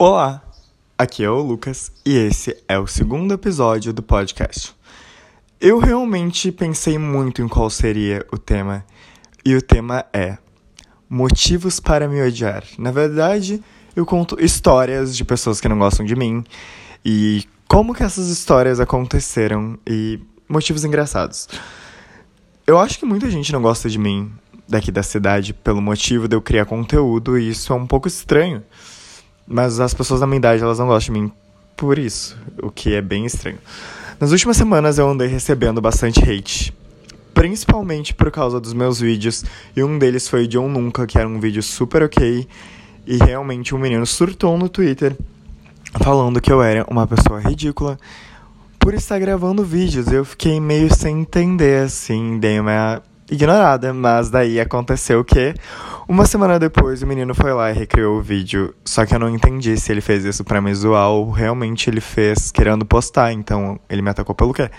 Olá, aqui é o Lucas e esse é o segundo episódio do podcast. Eu realmente pensei muito em qual seria o tema e o tema é Motivos para me odiar. Na verdade, eu conto histórias de pessoas que não gostam de mim e como que essas histórias aconteceram e motivos engraçados. Eu acho que muita gente não gosta de mim daqui da cidade pelo motivo de eu criar conteúdo e isso é um pouco estranho. Mas as pessoas da minha idade, elas não gostam de mim por isso, o que é bem estranho. Nas últimas semanas eu andei recebendo bastante hate, principalmente por causa dos meus vídeos, e um deles foi de um nunca, que era um vídeo super ok, e realmente um menino surtou no Twitter falando que eu era uma pessoa ridícula por estar gravando vídeos. Eu fiquei meio sem entender, assim, dei uma ignorada, mas daí aconteceu que uma semana depois o menino foi lá e recriou o vídeo, só que eu não entendi se ele fez isso para me zoar ou realmente ele fez querendo postar, então ele me atacou pelo quê?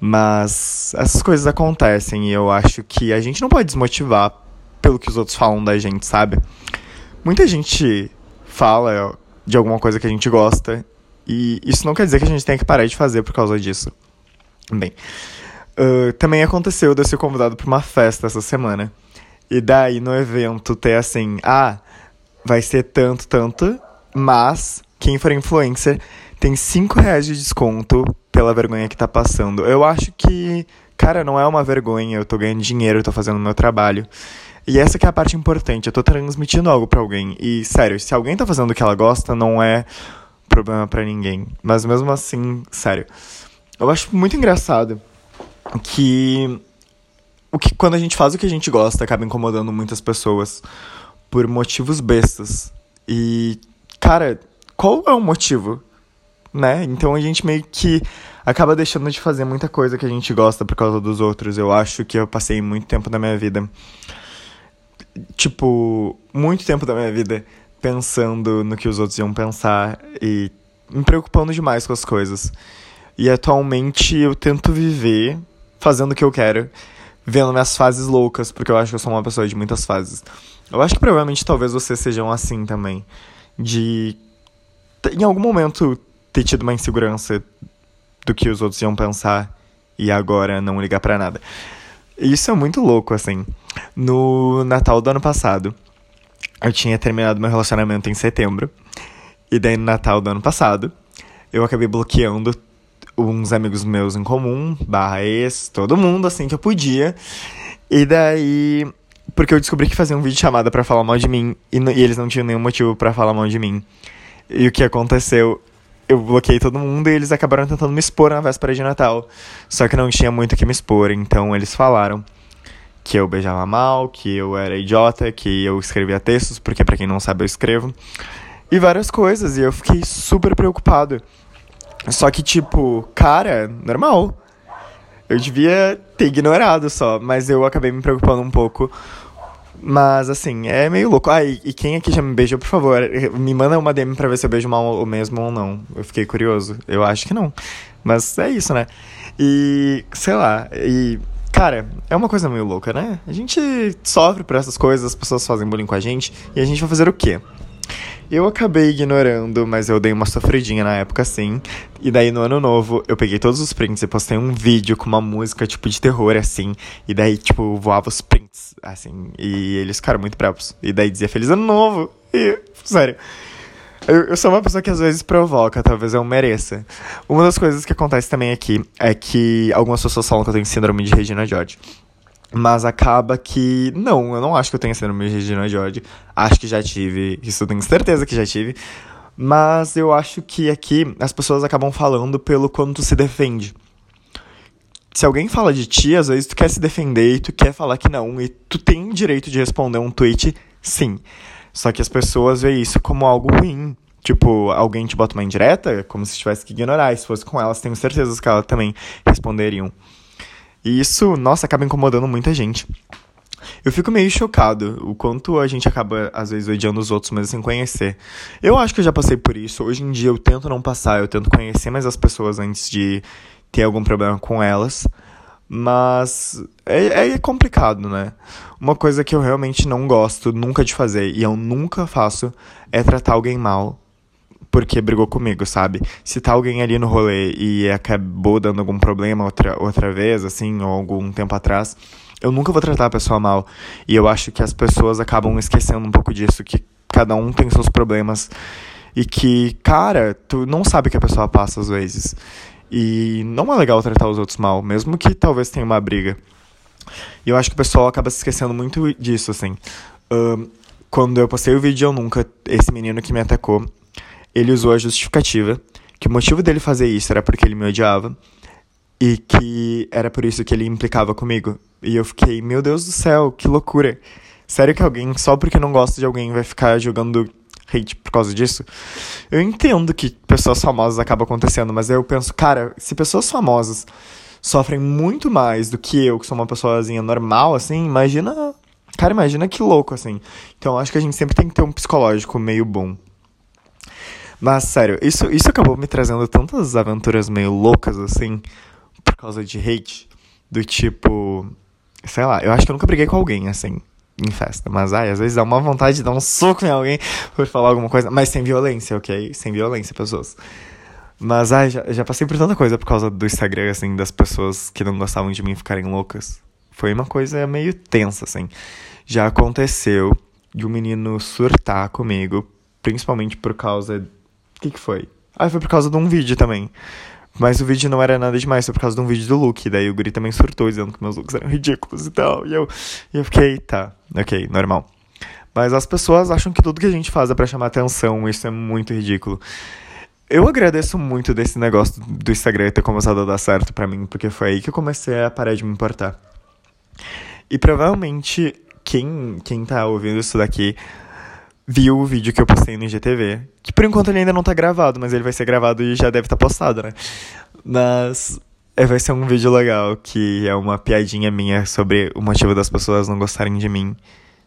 Mas essas coisas acontecem e eu acho que a gente não pode desmotivar pelo que os outros falam da gente, sabe? Muita gente fala de alguma coisa que a gente gosta e isso não quer dizer que a gente tem que parar de fazer por causa disso. Bem, uh, também aconteceu de eu ser convidado para uma festa essa semana. E daí no evento ter assim, ah, vai ser tanto, tanto, mas quem for influencer tem 5 reais de desconto pela vergonha que tá passando. Eu acho que, cara, não é uma vergonha, eu tô ganhando dinheiro, eu tô fazendo o meu trabalho. E essa que é a parte importante, eu tô transmitindo algo para alguém. E, sério, se alguém tá fazendo o que ela gosta, não é problema para ninguém. Mas mesmo assim, sério. Eu acho muito engraçado que o que quando a gente faz o que a gente gosta acaba incomodando muitas pessoas por motivos bestas. E, cara, qual é o motivo? Né? Então a gente meio que acaba deixando de fazer muita coisa que a gente gosta por causa dos outros. Eu acho que eu passei muito tempo da minha vida. Tipo, muito tempo da minha vida pensando no que os outros iam pensar e me preocupando demais com as coisas. E atualmente eu tento viver fazendo o que eu quero vendo minhas fases loucas, porque eu acho que eu sou uma pessoa de muitas fases. Eu acho que provavelmente talvez vocês sejam assim também. De em algum momento ter tido uma insegurança do que os outros iam pensar e agora não ligar para nada. Isso é muito louco, assim. No Natal do ano passado, eu tinha terminado meu relacionamento em setembro. E daí no Natal do ano passado, eu acabei bloqueando uns amigos meus em comum, barra ex, todo mundo, assim, que eu podia. E daí. Porque eu descobri que fazia um vídeo chamada para falar mal de mim e, e, eles não tinham nenhum motivo para falar mal de mim. E o que aconteceu? Eu bloqueei todo mundo e eles acabaram tentando me expor na véspera de Natal. Só que não tinha muito o que me expor, então eles falaram que eu beijava mal, que eu era idiota, que eu escrevia textos, porque para quem não sabe eu escrevo. E várias coisas, e eu fiquei super preocupado. Só que, tipo, cara, normal. Eu devia ter ignorado só, mas eu acabei me preocupando um pouco. Mas, assim, é meio louco. Ah, e, e quem aqui já me beijou, por favor, me manda uma DM pra ver se eu beijo mal ou mesmo ou não. Eu fiquei curioso. Eu acho que não. Mas é isso, né? E, sei lá, e Cara, é uma coisa meio louca, né? A gente sofre por essas coisas, as pessoas fazem bullying com a gente, e a gente vai fazer o quê? Eu acabei ignorando, mas eu dei uma sofridinha na época, sim. E daí no ano novo, eu peguei todos os prints e postei um vídeo com uma música, tipo, de terror, assim. E daí, tipo, voava os prints, assim. E eles ficaram muito bravos. E daí dizia Feliz Ano Novo. E, sério. Eu, eu, sou uma pessoa que às vezes provoca, talvez eu mereça. Uma das coisas que acontece também aqui é que algumas pessoas falam que eu tenho síndrome de Regina George. Mas acaba que. Não, eu não acho que eu tenha síndrome de Regina George. Acho que já tive. Isso eu tenho certeza que já tive. Mas eu acho que aqui as pessoas acabam falando pelo quanto se defende. Se alguém fala de ti, às vezes tu quer se defender e tu quer falar que não. E tu tem direito de responder um tweet, sim. Só que as pessoas veem isso como algo ruim. Tipo, alguém te bota uma indireta, como se tivesse que ignorar. E se fosse com elas, tenho certeza que elas também responderiam. E isso, nossa, acaba incomodando muita gente. Eu fico meio chocado o quanto a gente acaba, às vezes, odiando os outros, mas sem conhecer. Eu acho que eu já passei por isso. Hoje em dia eu tento não passar, eu tento conhecer mais as pessoas antes de ter algum problema com elas. Mas é, é complicado, né? Uma coisa que eu realmente não gosto nunca de fazer, e eu nunca faço, é tratar alguém mal porque brigou comigo, sabe? Se tá alguém ali no rolê e acabou dando algum problema outra, outra vez, assim, ou algum tempo atrás, eu nunca vou tratar a pessoa mal. E eu acho que as pessoas acabam esquecendo um pouco disso, que cada um tem seus problemas e que, cara, tu não sabe o que a pessoa passa às vezes. E não é legal tratar os outros mal, mesmo que talvez tenha uma briga. E eu acho que o pessoal acaba se esquecendo muito disso, assim. Quando eu postei o vídeo Eu Nunca, esse menino que me atacou, ele usou a justificativa que o motivo dele fazer isso era porque ele me odiava e que era por isso que ele implicava comigo. E eu fiquei, meu Deus do céu, que loucura. Sério que alguém, só porque não gosta de alguém, vai ficar jogando hate por causa disso? Eu entendo que pessoas famosas acabam acontecendo, mas eu penso, cara, se pessoas famosas sofrem muito mais do que eu, que sou uma pessoazinha normal, assim, imagina. Cara, imagina que louco, assim. Então acho que a gente sempre tem que ter um psicológico meio bom. Mas, sério, isso, isso acabou me trazendo tantas aventuras meio loucas, assim, por causa de hate. Do tipo. Sei lá, eu acho que eu nunca briguei com alguém, assim em festa. Mas, ai, às vezes dá uma vontade de dar um soco em alguém por falar alguma coisa. Mas sem violência, ok? Sem violência, pessoas. Mas, ai, já, já passei por tanta coisa por causa do Instagram, assim, das pessoas que não gostavam de mim ficarem loucas. Foi uma coisa meio tensa, assim. Já aconteceu de um menino surtar comigo, principalmente por causa. Que, que foi? Ah, foi por causa de um vídeo também. Mas o vídeo não era nada demais, foi por causa de um vídeo do look. Daí o Guri também surtou, dizendo que meus looks eram ridículos e tal. E eu, e eu fiquei, tá, ok, normal. Mas as pessoas acham que tudo que a gente faz é pra chamar atenção, isso é muito ridículo. Eu agradeço muito desse negócio do Instagram ter começado a dar certo para mim, porque foi aí que eu comecei a parar de me importar. E provavelmente quem, quem tá ouvindo isso daqui viu o vídeo que eu postei no IGTV. Que por enquanto ele ainda não tá gravado, mas ele vai ser gravado e já deve estar tá postado, né? Mas é, vai ser um vídeo legal, que é uma piadinha minha sobre o motivo das pessoas não gostarem de mim.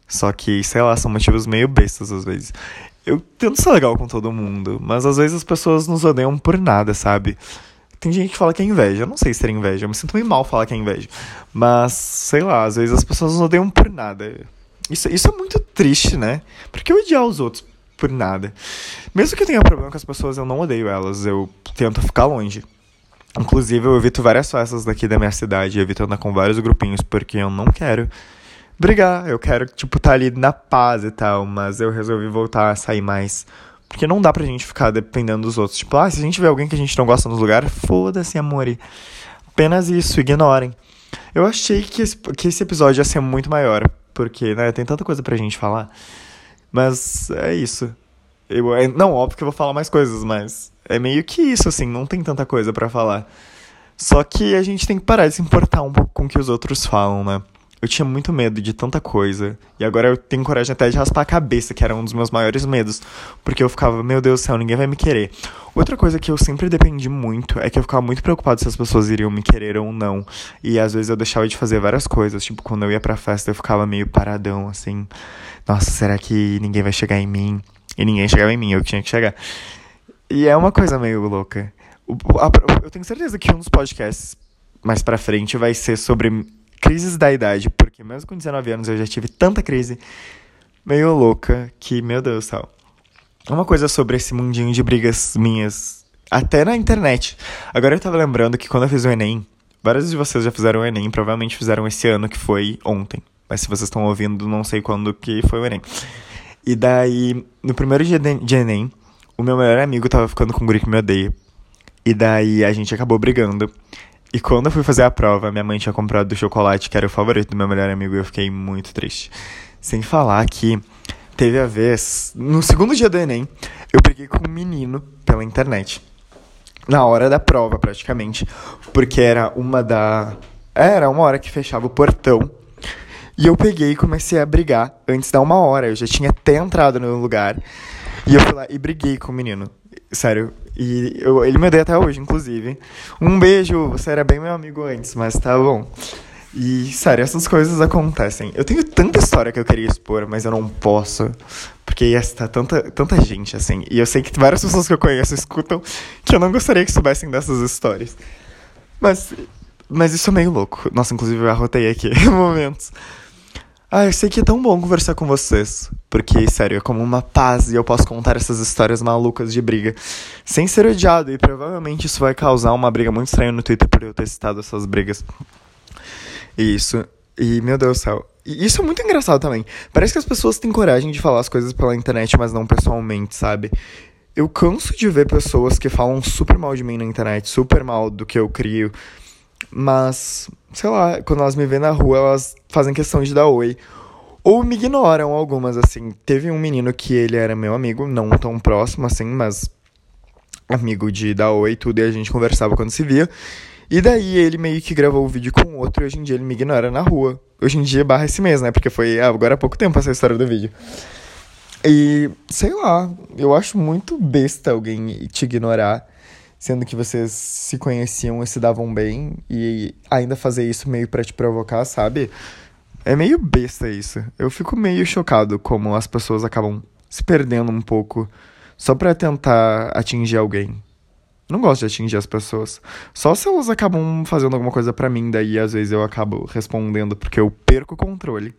Só que, sei lá, são motivos meio bestas às vezes. Eu tento ser legal com todo mundo, mas às vezes as pessoas nos odeiam por nada, sabe? Tem gente que fala que é inveja. Eu não sei se é inveja. Eu me sinto meio mal falar que é inveja. Mas, sei lá, às vezes as pessoas nos odeiam por nada. Isso, isso é muito triste, né? Porque odiar os outros por nada. Mesmo que eu tenha problema com as pessoas, eu não odeio elas. Eu tento ficar longe. Inclusive, eu evito várias festas daqui da minha cidade. Evito andar com vários grupinhos porque eu não quero brigar. Eu quero, tipo, estar tá ali na paz e tal. Mas eu resolvi voltar a sair mais. Porque não dá pra gente ficar dependendo dos outros. Tipo, ah, se a gente vê alguém que a gente não gosta nos lugares, foda-se, amor. Apenas isso, ignorem. Eu achei que esse, que esse episódio ia ser muito maior porque, né, tem tanta coisa pra gente falar. Mas é isso. Eu, é, não, óbvio que eu vou falar mais coisas, mas é meio que isso, assim, não tem tanta coisa para falar. Só que a gente tem que parar de se importar um pouco com o que os outros falam, né? Eu tinha muito medo de tanta coisa. E agora eu tenho coragem até de raspar a cabeça, que era um dos meus maiores medos. Porque eu ficava, meu Deus do céu, ninguém vai me querer. Outra coisa que eu sempre dependi muito é que eu ficava muito preocupado se as pessoas iriam me querer ou não. E às vezes eu deixava de fazer várias coisas. Tipo, quando eu ia pra festa eu ficava meio paradão, assim. Nossa, será que ninguém vai chegar em mim? E ninguém chegava em mim, eu tinha que chegar. E é uma coisa meio louca. Eu tenho certeza que um dos podcasts mais pra frente vai ser sobre crises da idade, porque mesmo com 19 anos eu já tive tanta crise meio louca que, meu Deus céu. Uma coisa sobre esse mundinho de brigas minhas, até na internet. Agora eu tava lembrando que quando eu fiz o Enem, vários de vocês já fizeram o Enem, provavelmente fizeram esse ano, que foi ontem. Mas se vocês estão ouvindo, não sei quando que foi o Enem. E daí, no primeiro dia de Enem, o meu melhor amigo tava ficando com um guri que me odeia. E daí a gente acabou brigando. E quando eu fui fazer a prova, minha mãe tinha comprado o chocolate, que era o favorito do meu melhor amigo, e eu fiquei muito triste. Sem falar que teve a vez, no segundo dia do Enem, eu briguei com um menino pela internet. Na hora da prova, praticamente. Porque era uma da. Era uma hora que fechava o portão. E eu peguei e comecei a brigar antes da uma hora. Eu já tinha até entrado no lugar. E eu fui lá e briguei com o menino. Sério. E eu, ele me odeia até hoje, inclusive. Um beijo, você era bem meu amigo antes, mas tá bom. E, sério, essas coisas acontecem. Eu tenho tanta história que eu queria expor, mas eu não posso. Porque ia estar tanta, tanta gente, assim. E eu sei que várias pessoas que eu conheço escutam que eu não gostaria que soubessem dessas histórias. Mas, mas isso é meio louco. Nossa, inclusive eu arrotei aqui momentos. Ah, eu sei que é tão bom conversar com vocês. Porque, sério, é como uma paz e eu posso contar essas histórias malucas de briga sem ser odiado. E provavelmente isso vai causar uma briga muito estranha no Twitter por eu ter citado essas brigas. Isso. E, meu Deus do céu. E isso é muito engraçado também. Parece que as pessoas têm coragem de falar as coisas pela internet, mas não pessoalmente, sabe? Eu canso de ver pessoas que falam super mal de mim na internet, super mal do que eu crio. Mas, sei lá, quando elas me veem na rua, elas fazem questão de dar oi. Ou me ignoram algumas, assim. Teve um menino que ele era meu amigo, não tão próximo assim, mas amigo de dar oi e tudo, e a gente conversava quando se via. E daí ele meio que gravou o vídeo com outro e hoje em dia ele me ignora na rua. Hoje em dia barra esse mês, né? Porque foi agora há pouco tempo essa história do vídeo. E sei lá, eu acho muito besta alguém te ignorar, sendo que vocês se conheciam e se davam bem, e ainda fazer isso meio para te provocar, sabe? É meio besta isso. Eu fico meio chocado como as pessoas acabam se perdendo um pouco só para tentar atingir alguém. Não gosto de atingir as pessoas. Só se elas acabam fazendo alguma coisa para mim, daí às vezes eu acabo respondendo porque eu perco o controle.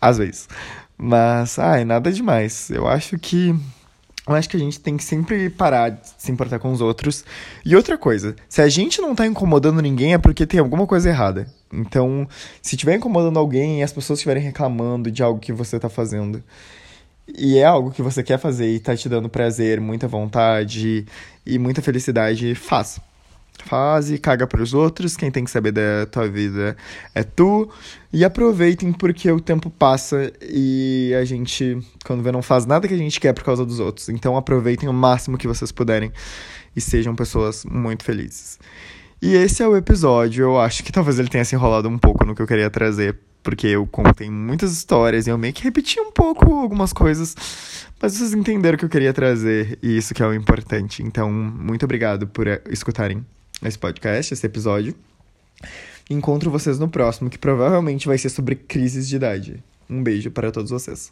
Às vezes. Mas, ai, nada demais. Eu acho que. Eu acho que a gente tem que sempre parar de se importar com os outros. E outra coisa, se a gente não tá incomodando ninguém é porque tem alguma coisa errada. Então, se estiver incomodando alguém e as pessoas estiverem reclamando de algo que você tá fazendo, e é algo que você quer fazer e tá te dando prazer, muita vontade e muita felicidade, faz. Faz e caga pros outros, quem tem que saber da tua vida é tu. E aproveitem porque o tempo passa e a gente, quando vê, não faz nada que a gente quer por causa dos outros. Então aproveitem o máximo que vocês puderem e sejam pessoas muito felizes. E esse é o episódio. Eu acho que talvez ele tenha se enrolado um pouco no que eu queria trazer porque eu contei muitas histórias e eu meio que repeti um pouco algumas coisas, mas vocês entenderam o que eu queria trazer e isso que é o importante. Então, muito obrigado por eh, escutarem esse podcast, esse episódio. Encontro vocês no próximo, que provavelmente vai ser sobre crises de idade. Um beijo para todos vocês.